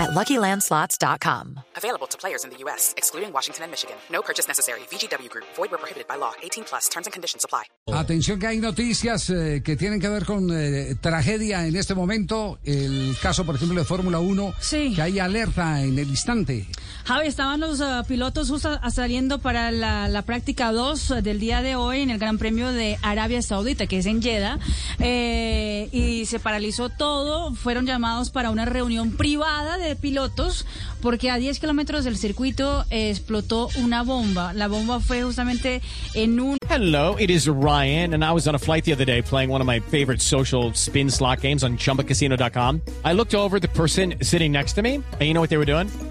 at LuckyLandSlots.com. Available to players in the U.S., excluding Washington and Michigan. No purchase necessary. VGW Group. Void where prohibited by law. 18 plus. Terms and conditions apply. Atención que hay noticias eh, que tienen que ver con eh, tragedia en este momento. El caso, por ejemplo, de Fórmula 1, Sí. que hay alerta en el instante. Javi, estaban los uh, pilotos justo saliendo para la, la práctica 2 del día de hoy en el Gran Premio de Arabia Saudita, que es en Jeddah, eh, y se paralizó todo. Fueron llamados para una reunión privada de pilotos porque a 10 kilómetros del circuito eh, explotó una bomba. La bomba fue justamente en un Hello, it is Ryan, and I was on a flight the other day playing one of my favorite social spin slot games on chumbacasino.com. I looked over the person sitting next to me, and you know what they were doing?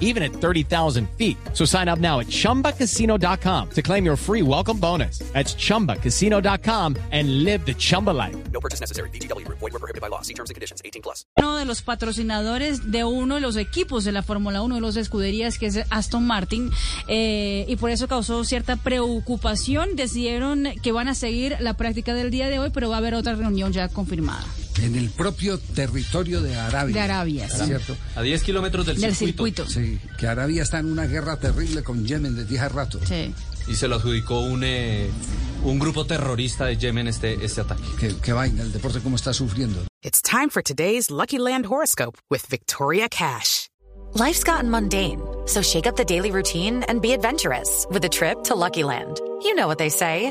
even at 30,000 feet. So sign up now at ChumbaCasino.com to claim your free welcome bonus. That's ChumbaCasino.com and live the Chumba life. No purchase necessary. VGW Group. Void were prohibited by law. See terms and conditions. 18 plus. uno de los patrocinadores de uno de los equipos de la Fórmula 1, de los escuderías, que es Aston Martin, eh, y por eso causó cierta preocupación. Decidieron que van a seguir la práctica del día de hoy, pero va a haber otra reunión ya confirmada En el propio territorio de Arabia. de Arabia. sí. ¿Cierto? A 10 kilómetros del, Del circuito. circuito. Sí, que Arabia está en una guerra terrible con Yemen desde hace rato. Sí. Y se lo adjudicó un, eh, un grupo terrorista de Yemen este, este ataque. Qué, qué vaina, el deporte cómo está sufriendo. It's time for today's Lucky Land horoscope with Victoria Cash. Life's gotten mundane, so shake up the daily routine and be adventurous with a trip to Lucky Land. You know what they say.